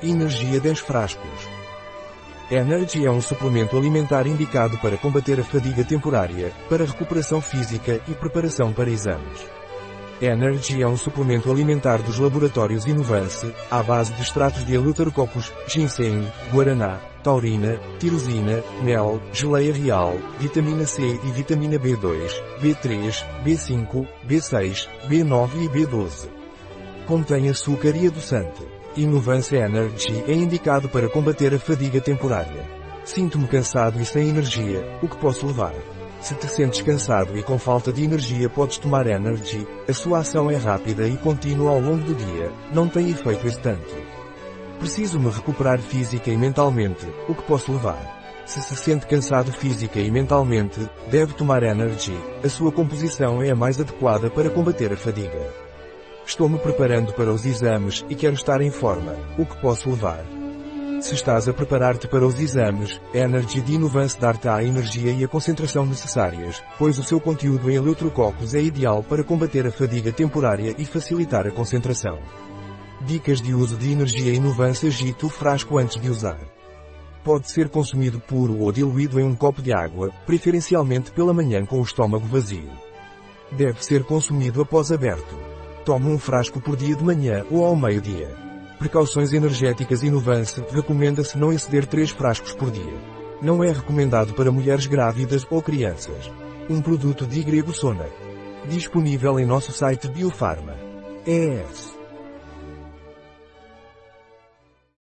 Energia 10 frascos. Energy é um suplemento alimentar indicado para combater a fadiga temporária, para recuperação física e preparação para exames. Energy é um suplemento alimentar dos laboratórios Inovance, à base de extratos de eleuterococcus, ginseng, guaraná, taurina, tirosina, mel, geleia real, vitamina C e vitamina B2, B3, B5, B6, B9 e B12. Contém açúcar e adoçante. Inovance Energy é indicado para combater a fadiga temporária. Sinto-me cansado e sem energia, o que posso levar? Se te sentes cansado e com falta de energia podes tomar Energy, a sua ação é rápida e contínua ao longo do dia, não tem efeito excitante. Preciso me recuperar física e mentalmente, o que posso levar? Se se sente cansado física e mentalmente, deve tomar Energy, a sua composição é a mais adequada para combater a fadiga. Estou me preparando para os exames e quero estar em forma. O que posso levar? Se estás a preparar-te para os exames, Energy de Inovance dar-te a energia e a concentração necessárias, pois o seu conteúdo em eletrococos é ideal para combater a fadiga temporária e facilitar a concentração. Dicas de uso de energia Inovance agite o frasco antes de usar. Pode ser consumido puro ou diluído em um copo de água, preferencialmente pela manhã com o estômago vazio. Deve ser consumido após aberto. Tome um frasco por dia de manhã ou ao meio-dia. Precauções energéticas Inovance recomenda-se não exceder 3 frascos por dia. Não é recomendado para mulheres grávidas ou crianças. Um produto de Grego Sona. Disponível em nosso site Biofarma. ES.